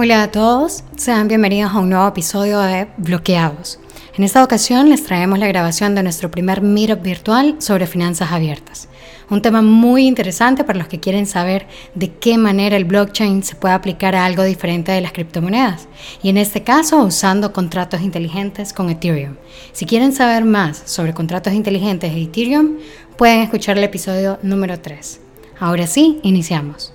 Hola a todos, sean bienvenidos a un nuevo episodio de Bloqueados. En esta ocasión les traemos la grabación de nuestro primer meetup virtual sobre finanzas abiertas. Un tema muy interesante para los que quieren saber de qué manera el blockchain se puede aplicar a algo diferente de las criptomonedas, y en este caso usando contratos inteligentes con Ethereum. Si quieren saber más sobre contratos inteligentes de Ethereum, pueden escuchar el episodio número 3. Ahora sí, iniciamos.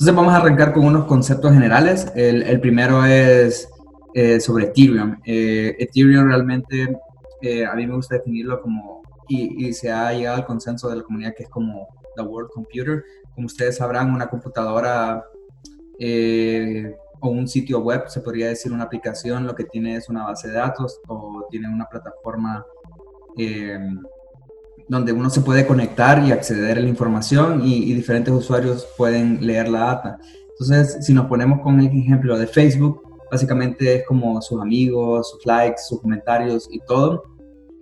Entonces vamos a arrancar con unos conceptos generales. El, primero es eh, sobre Ethereum. Eh, Ethereum realmente eh, a mí me gusta definirlo como, y, se ha llegado al consenso de la comunidad que es como the World Computer. Como ustedes sabrán, una computadora o un sitio web, se podría decir una aplicación, lo que tiene es una base de datos o tiene una plataforma donde uno se puede conectar y acceder a la información y, diferentes usuarios pueden leer la data. Entonces, si nos ponemos con el ejemplo de Facebook, básicamente es como sus amigos, sus likes, sus comentarios y todo.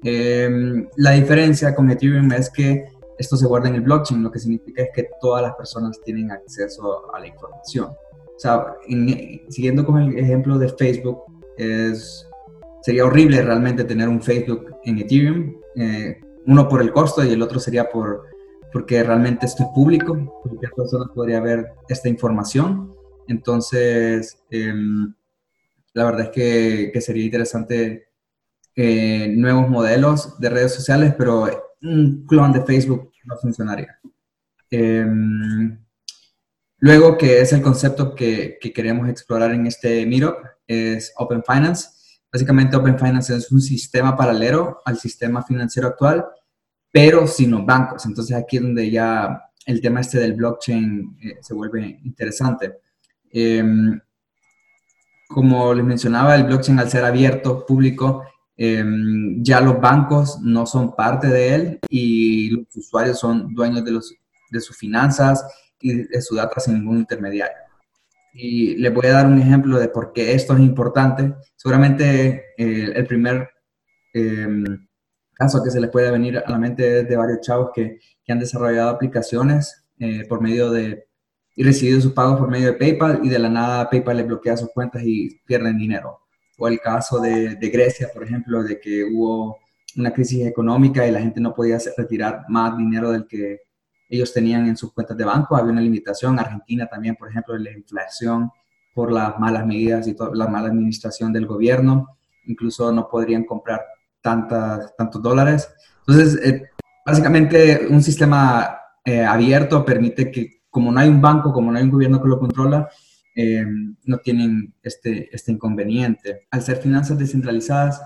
Em, la diferencia con Ethereum es que esto se guarda en el blockchain, lo que significa es que todas las personas tienen acceso a la información. O sea, siguiendo con el ejemplo de Facebook, sería horrible realmente tener un Facebook en Ethereum. Eh, uno por el costo y el otro sería por porque realmente esto es público, cualquier persona podría ver esta información. Entonces, em, la verdad es que, sería interesante eh, nuevos modelos de redes sociales, pero un clon de Facebook no funcionaría. Em, luego, que es el concepto que, que, queremos explorar en este Meetup, es Open Finance. Básicamente, Open Finance es un sistema paralelo al sistema financiero actual pero sin los bancos. Entonces aquí es donde ya el tema este del blockchain eh, se vuelve interesante. Em, como les mencionaba, el blockchain al ser abierto, público, em, ya los bancos no son parte de él y los usuarios son dueños de, los, de sus finanzas y de su data sin ningún intermediario. Y les voy a dar un ejemplo de por qué esto es importante. Seguramente eh, el primer em, caso que se les puede venir a la mente de varios chavos que, que han desarrollado aplicaciones eh, por medio de y recibido sus pagos por medio de PayPal y de la nada PayPal les bloquea sus cuentas y pierden dinero. O el caso de, de Grecia, por ejemplo, de que hubo una crisis económica y la gente no podía retirar más dinero del que ellos tenían en sus cuentas de banco. Había una limitación. Argentina también, por ejemplo, la inflación por las malas medidas y toda la mala administración del gobierno. Incluso no podrían comprar tantas, tantos dólares. Entonces, eh, básicamente un sistema eh, abierto permite que, como no hay un banco, como no hay un gobierno que lo controla, eh, no tienen este, este inconveniente. Al ser finanzas descentralizadas,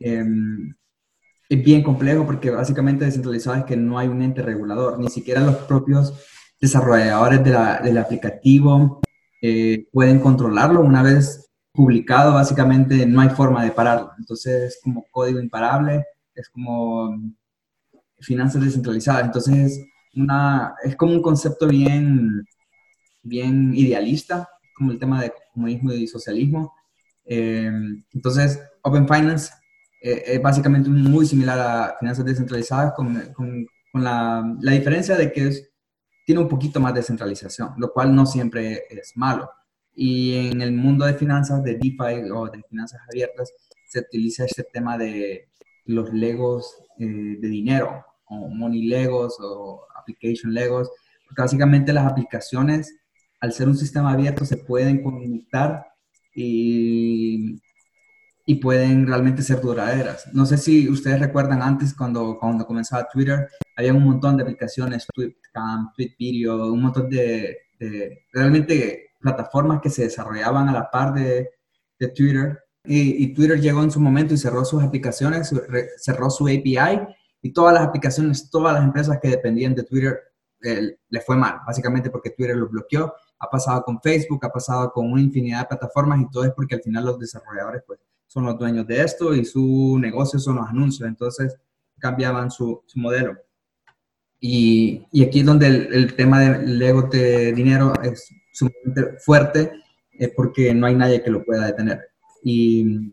es bien complejo porque básicamente descentralizado es que no hay un ente regulador, ni siquiera los propios desarrolladores de la, del aplicativo pueden controlarlo. Una vez publicado, básicamente no hay forma de pararlo. Entonces es como código imparable, es como finanzas descentralizadas. Entonces una, es como un concepto bien, bien idealista, como el tema de comunismo y socialismo. Eh, entonces, Open Finance eh, es básicamente muy similar a finanzas descentralizadas, con, con, la, la, diferencia de que es, tiene un poquito más de centralización, lo cual no siempre es malo. Y en el mundo de finanzas, de DeFi o de finanzas abiertas, se utiliza este tema de los legos eh, de dinero, o money legos o application legos, porque básicamente las aplicaciones, al ser un sistema abierto, se pueden conectar y, y pueden realmente ser duraderas. No sé si ustedes recuerdan antes cuando, cuando comenzaba Twitter, había un montón de aplicaciones, TweetCam, TweetVideo, un montón de, de realmente plataformas que se desarrollaban a la par de, de Twitter. Y, Twitter llegó en su momento y cerró sus aplicaciones, cerró su API y todas las aplicaciones, todas las empresas que dependían de Twitter eh, le fue mal, básicamente porque Twitter lo bloqueó. Ha pasado con Facebook, ha pasado con una infinidad de plataformas y todo es porque al final los desarrolladores pues, son los dueños de esto y su negocio son los anuncios, entonces cambiaban su, su modelo. Y, y, aquí es donde el, el tema del Lego de dinero es sumamente fuerte eh, porque no hay nadie que lo pueda detener. Y,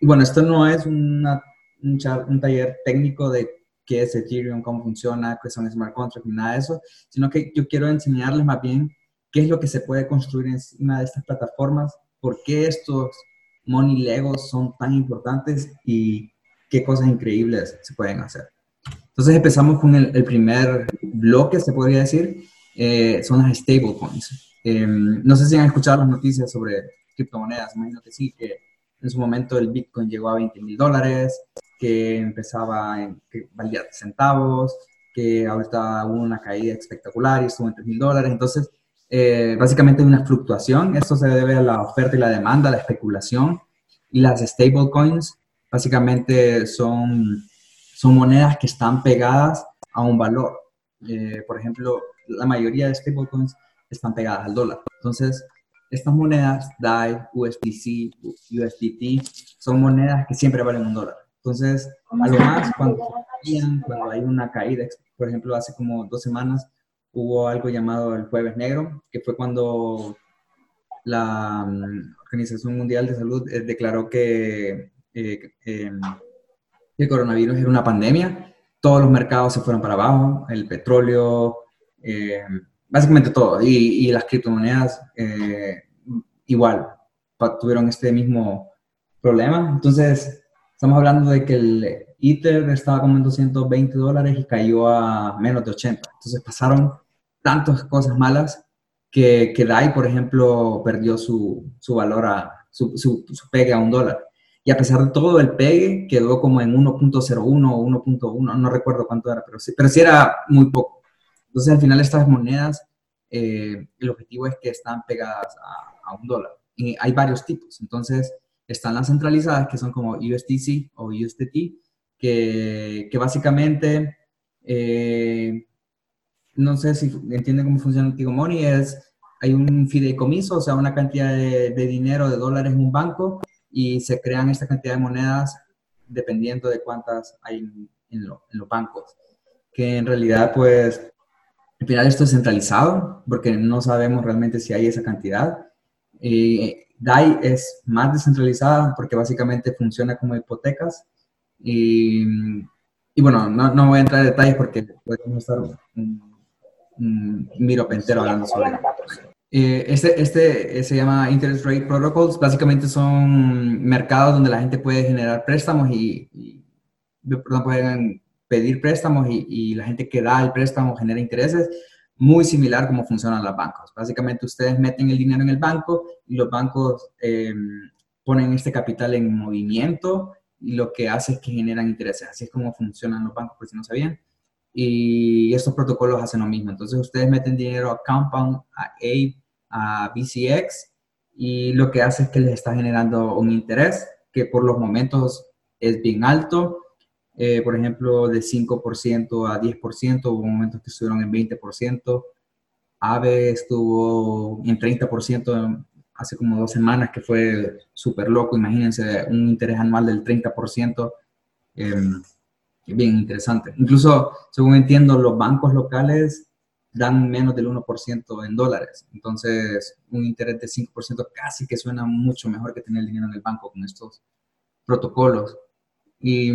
bueno, esto no es una, un, un, taller técnico de qué es Ethereum, cómo funciona, qué son smart contracts, nada de eso, sino que yo quiero enseñarles más bien qué es lo que se puede construir encima de estas plataformas, por qué estos money legos son tan importantes y qué cosas increíbles se pueden hacer. Entonces empezamos con el, primer bloque, se podría decir, eh, son las stablecoins. Eh, no sé si han escuchado las noticias sobre criptomonedas, imagino que sí, que en su momento el Bitcoin llegó a 20 mil dólares, que empezaba en que valía centavos, que ahorita hubo una caída espectacular y estuvo en 3 mil dólares. Entonces, eh, básicamente una fluctuación. Esto se debe a la oferta y la demanda, la especulación. Y las stablecoins básicamente son, son monedas que están pegadas a un valor. Eh, por ejemplo, la mayoría de stablecoins están pegadas al dólar. Entonces, estas monedas, DAI, USDC, USDT, son monedas que siempre valen un dólar. Entonces, a lo más, cuando, cuando hay una caída, por ejemplo, hace como dos semanas hubo algo llamado el Jueves Negro, que fue cuando la mm, Organización Mundial de Salud eh, declaró que, eh, em, el coronavirus era una pandemia. Todos los mercados se fueron para abajo, el petróleo, em, básicamente todo. Y, las criptomonedas eh, igual tuvieron este mismo problema. Entonces, estamos hablando de que el Ether estaba como en 220 dólares y cayó a menos de 80. Entonces pasaron tantas cosas malas que, que DAI, por ejemplo, perdió su, su valor, a, su, su, pegue a un dólar. Y a pesar de todo, el pegue quedó como en 1.01 o 1.1, no recuerdo cuánto era, pero sí, pero sí era muy poco. Entonces, al final, estas monedas, eh, el objetivo es que están pegadas a, un dólar. Y hay varios tipos. Entonces, están las centralizadas, que son como USDC o USDT, que, que básicamente, eh, no sé si entienden cómo funciona Tigo Money, es, hay un fideicomiso, o sea, una cantidad de, dinero, de dólares en un banco, y se crean esta cantidad de monedas dependiendo de cuántas hay en, en los bancos. Que en realidad, pues, al final esto es centralizado porque no sabemos realmente si hay esa cantidad. Eh, DAI es más descentralizada porque básicamente funciona como hipotecas. Y, y bueno, no, no, voy a entrar en detalles porque podemos estar un, un miro pentero hablando sobre eh, este, este se llama Interest Rate Protocols. Básicamente son mercados donde la gente puede generar préstamos y, y perdón, pueden pedir préstamos y, la gente que da el préstamo genera intereses, muy similar como funcionan los bancos. Básicamente ustedes meten el dinero en el banco y los bancos em, ponen este capital en movimiento y lo que hace es que generan intereses. Así es como funcionan los bancos, por si no sabían. Y estos protocolos hacen lo mismo. Entonces ustedes meten dinero a Compound, a APE, a BCX y lo que hace es que les está generando un interés que por los momentos es bien alto eh, por ejemplo, de 5% a 10%, hubo momentos que estuvieron en 20%, AVE estuvo en 30% hace como dos semanas, que fue súper loco, imagínense, un interés anual del 30%, eh, em, bien interesante. Incluso, según entiendo, los bancos locales dan menos del 1% en dólares, entonces un interés de 5% casi que suena mucho mejor que tener el dinero en el banco con estos protocolos. Y,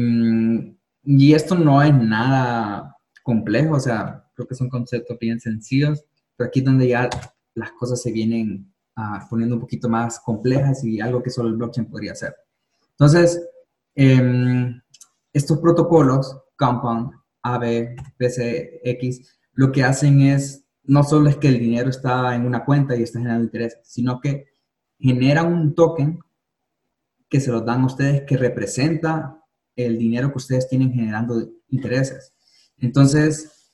y esto no es nada complejo, o sea, creo que son conceptos bien sencillos, pero aquí es donde ya las cosas se vienen ah, poniendo un poquito más complejas y algo que solo el blockchain podría hacer. Entonces, em, estos protocolos, Compound, AB, PCX, lo que hacen es, no solo es que el dinero está en una cuenta y está generando interés, sino que genera un token que se los dan a ustedes que representa el dinero que ustedes tienen generando intereses. Entonces,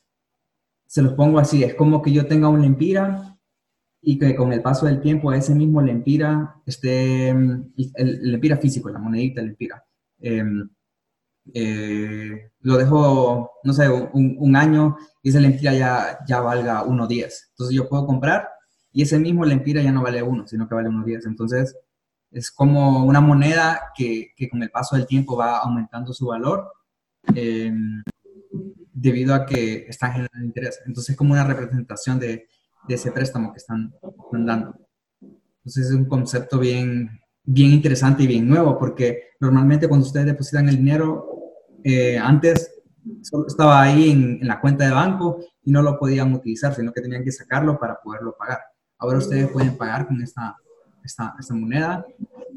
se los pongo así, es como que yo tenga un lempira y que con el paso del tiempo ese mismo lempira esté, el, lempira físico, la monedita, el lempira, em, eh, lo dejo, no sé, un, año y ese lempira ya, ya valga 1.10. Entonces yo puedo comprar y ese mismo lempira ya no vale 1, sino que vale 1.10. Entonces, es como una moneda que, que, con el paso del tiempo va aumentando su valor eh, debido a que están generando interés. Entonces es como una representación de, de ese préstamo que están, dando. Entonces es un concepto bien, bien interesante y bien nuevo porque normalmente cuando ustedes depositan el dinero, eh, antes solo estaba ahí en, en, la cuenta de banco y no lo podían utilizar, sino que tenían que sacarlo para poderlo pagar. ahora ustedes pueden pagar con esta, esta, esta moneda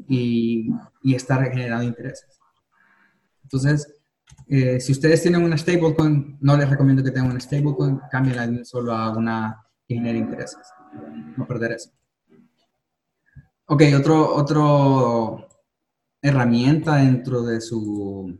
y, y estar generando intereses. Entonces, eh, si ustedes tienen una stablecoin, no les recomiendo que tengan una stablecoin, cámbienla solo a una que genere intereses. No perder eso. Ok, otro, otro herramienta dentro de su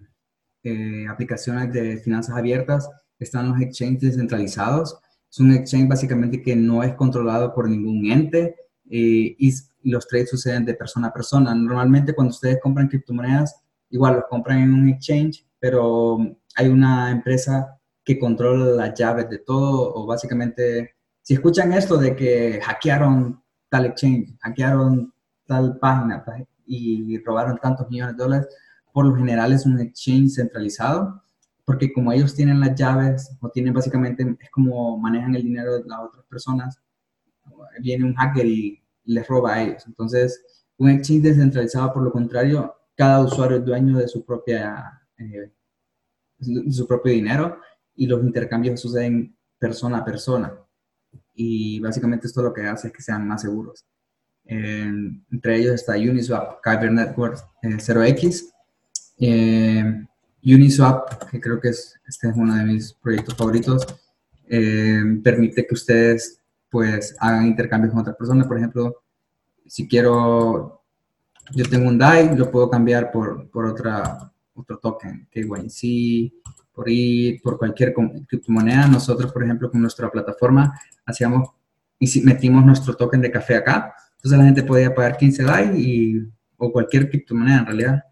eh, aplicaciones de finanzas abiertas están los exchanges descentralizados. Es un exchange básicamente que no es controlado por ningún ente eh, y los trades suceden de persona a persona. Normalmente cuando ustedes compran criptomonedas, igual los compran en un exchange, pero hay una empresa que controla las llaves de todo o básicamente, si escuchan esto de que hackearon tal exchange, hackearon tal página y robaron tantos millones de dólares, por lo general es un exchange centralizado, porque como ellos tienen las llaves o tienen básicamente, es como manejan el dinero de las otras personas, viene un hacker y les roba a ellos. Entonces, un exchange descentralizado, por lo contrario, cada usuario es dueño de su propia, eh, su propio dinero y los intercambios suceden persona a persona. Y básicamente esto lo que hace es que sean más seguros. entre ellos está Uniswap, Kyber Network 0x, eh, eh, Uniswap, que creo que es, este es uno de mis proyectos favoritos, permite que ustedes pues hagan intercambios con otras personas. Por ejemplo, si quiero, yo tengo un DAI, lo puedo cambiar por, por otra, otro token, KYC, por ir, por cualquier criptomoneda. Nosotros, por ejemplo, con nuestra plataforma, hacíamos y si metimos nuestro token de café acá. Entonces la gente podía pagar 15 DAI y, o cualquier criptomoneda en realidad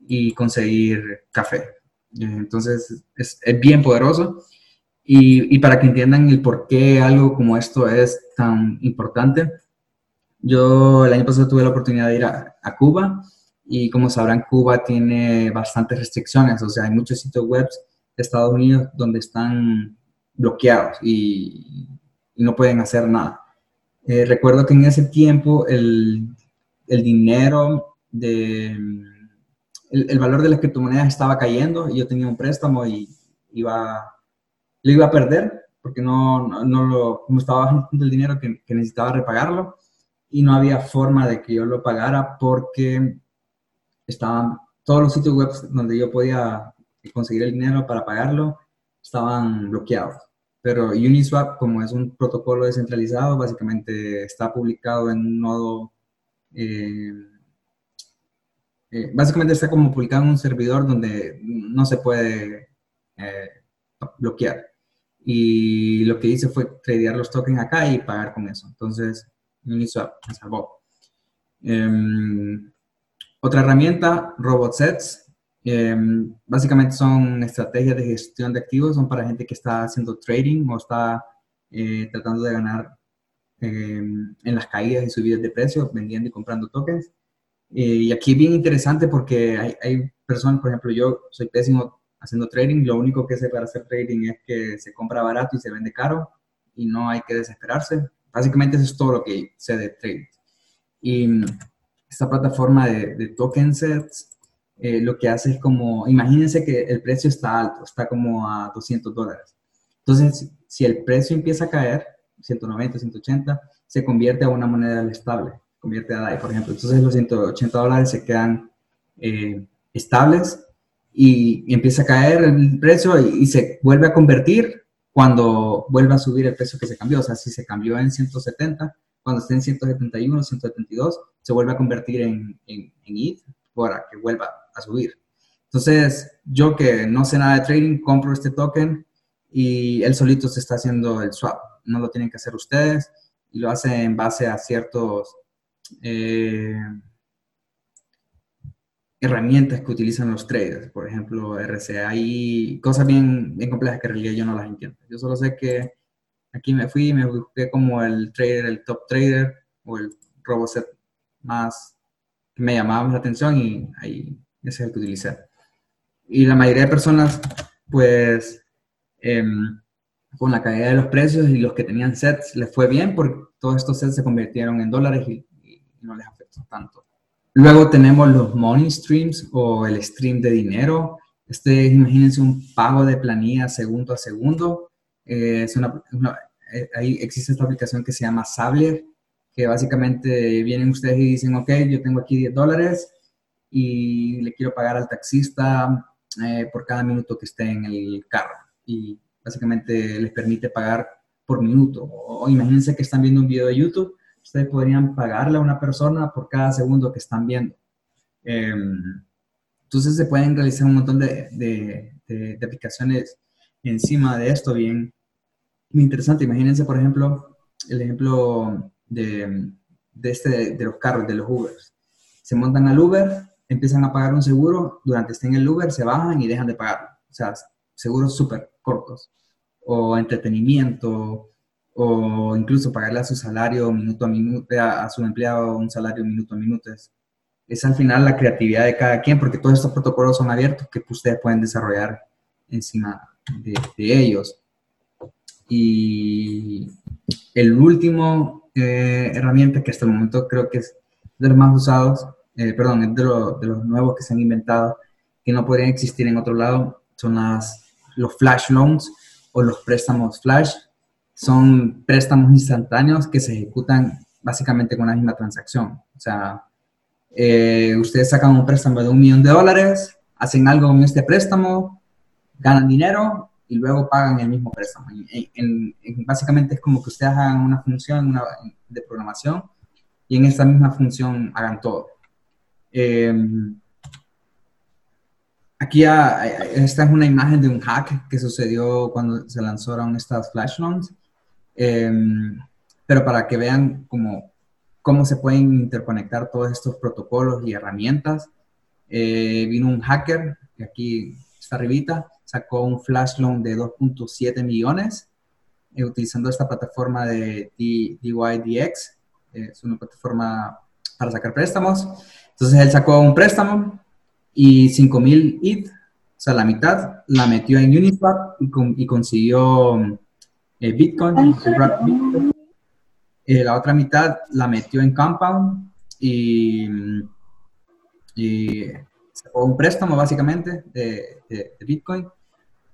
y conseguir café. Entonces es, es bien poderoso. Y, y, para que entiendan el por qué algo como esto es tan importante, yo el año pasado tuve la oportunidad de ir a, a Cuba y como sabrán, Cuba tiene bastantes restricciones, o sea, hay muchos sitios web de Estados Unidos donde están bloqueados y, y no pueden hacer nada. Eh, recuerdo que en ese tiempo el, el dinero de... El, el, valor de las criptomonedas estaba cayendo y yo tenía un préstamo y iba lo iba a perder porque no, no, lo, como estaba bajando el dinero que, que, necesitaba repagarlo y no había forma de que yo lo pagara porque estaban todos los sitios web donde yo podía conseguir el dinero para pagarlo estaban bloqueados. Pero Uniswap, como es un protocolo descentralizado, básicamente está publicado en un nodo, eh, eh, básicamente está como publicado en un servidor donde no se puede eh, bloquear. Y lo que hice fue tradear los tokens acá y pagar con eso. Entonces, Uniswap me salvó. Um, otra herramienta, RobotSets. Um, básicamente son estrategias de gestión de activos, son para gente que está haciendo trading o está eh, tratando de ganar eh, en las caídas y subidas de precios, vendiendo y comprando tokens. Eh, y aquí bien interesante porque hay, hay personas, por ejemplo, yo soy pésimo haciendo trading, lo único que sé para hacer trading es que se compra barato y se vende caro y no hay que desesperarse. Básicamente eso es todo lo que sé de trading. Y esta plataforma de, de token sets eh, lo que hace es como, imagínense que el precio está alto, está como a 200 dólares. Entonces, si el precio empieza a caer, 190, 180, se convierte a una moneda estable, convierte a DAI, por ejemplo. Entonces los 180 dólares se quedan eh, estables y, empieza a caer el precio y, se vuelve a convertir cuando vuelve a subir el precio que se cambió. O sea, si se cambió en 170, cuando esté en 171, 172, se vuelve a convertir en, en, en ETH para que vuelva a subir. Entonces, yo que no sé nada de trading, compro este token y él solito se está haciendo el swap. No lo tienen que hacer ustedes y lo hace en base a ciertos... Eh, herramientas que utilizan los traders, por ejemplo, RCA, hay cosas bien, bien complejas que en realidad yo no las entiendo. Yo solo sé que aquí me fui, me busqué como el trader, el top trader o el roboset más que me llamaba la atención y ahí ese es el que utilicé. Y la mayoría de personas, pues, eh, con la caída de los precios y los que tenían sets, les fue bien porque todos estos sets se convirtieron en dólares y, y no les afectó tanto. Luego tenemos los money streams o el stream de dinero. Este, imagínense un pago de planilla segundo a segundo. Eh, es una, una, eh, ahí existe esta aplicación que se llama Sabler que básicamente vienen ustedes y dicen, ok, yo tengo aquí 10 dólares y le quiero pagar al taxista eh, por cada minuto que esté en el carro. Y básicamente les permite pagar por minuto. O, imagínense que están viendo un video de YouTube, ustedes podrían pagarle a una persona por cada segundo que están viendo. Em, entonces se pueden realizar un montón de, de, aplicaciones encima de esto bien, interesante. Imagínense, por ejemplo, el ejemplo de, de, este, de los carros, de los Ubers. Se montan al Uber, empiezan a pagar un seguro, durante estén en el Uber se bajan y dejan de pagar. O sea, seguros súper cortos. O entretenimiento, o incluso pagarle a su salario minuto a minuto, a, su empleado un salario minuto a minuto. Es, al final la creatividad de cada quien, porque todos estos protocolos son abiertos que ustedes pueden desarrollar encima de, de ellos. Y el último eh, herramienta que hasta el momento creo que es de los más usados, eh, perdón, es de, de, los nuevos que se han inventado, que no podrían existir en otro lado, son las, los flash loans o los préstamos flash. Son préstamos instantáneos que se ejecutan básicamente con la misma transacción. O sea, eh, ustedes sacan un préstamo de un millón de dólares, hacen algo con este préstamo, ganan dinero y luego pagan el mismo préstamo. básicamente es como que ustedes hagan una función de programación y en esta misma función hagan todo. Em, aquí esta es una imagen de un hack que sucedió cuando se lanzaron estas flash loans, em, pero para que vean cómo, cómo se pueden interconectar todos estos protocolos y herramientas, eh, vino un hacker, que aquí está arribita, sacó un flash loan de 2.7 millones eh, utilizando esta plataforma de DYDX. Eh, es una plataforma para sacar préstamos. Entonces él sacó un préstamo y 5000 ETH, o sea, la mitad, la metió en Uniswap y, consiguió eh, Bitcoin. la otra mitad la metió en Compound y, sacó un préstamo básicamente de Bitcoin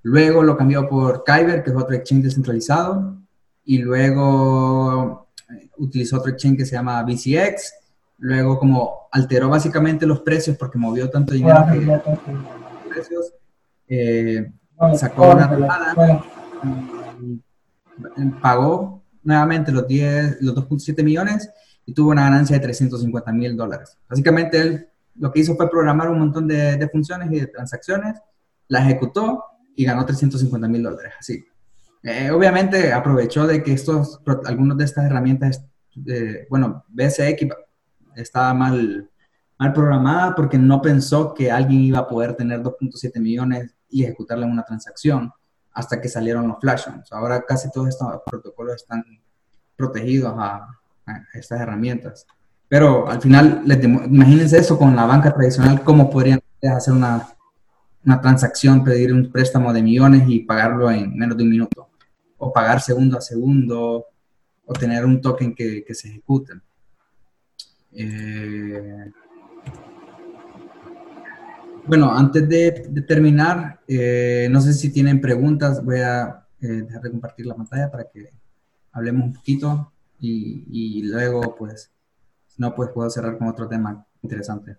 Luego lo cambió por Kyber, que es otro exchange descentralizado. Y luego eh, utilizó otro exchange que se llama BCX. Luego como alteró básicamente los precios porque movió tanto dinero que los precios. Eh, sacó una pagó nuevamente los, 10, los 2.7 millones y tuvo una ganancia de 350 mil dólares. Básicamente él lo que hizo fue programar un montón de, de funciones y de transacciones, la ejecutó y ganó 350 mil dólares. Así. Eh, obviamente aprovechó de que estos, algunas de estas herramientas, eh, bueno, BSX estaba mal, mal programada porque no pensó que alguien iba a poder tener 2.7 millones y ejecutarle una transacción hasta que salieron los flash Ahora casi todos estos protocolos están protegidos a, estas herramientas. Pero al final, imagínense eso con la banca tradicional, cómo podrían hacer una una transacción, pedir un préstamo de millones y pagarlo en menos de un minuto, o pagar segundo a segundo, o tener un token que, se ejecute. Eh, bueno, antes de, terminar, eh, no sé si tienen preguntas, voy a eh, dejar de compartir la pantalla para que hablemos un poquito y, y luego, pues, si no, pues puedo cerrar con otro tema interesante.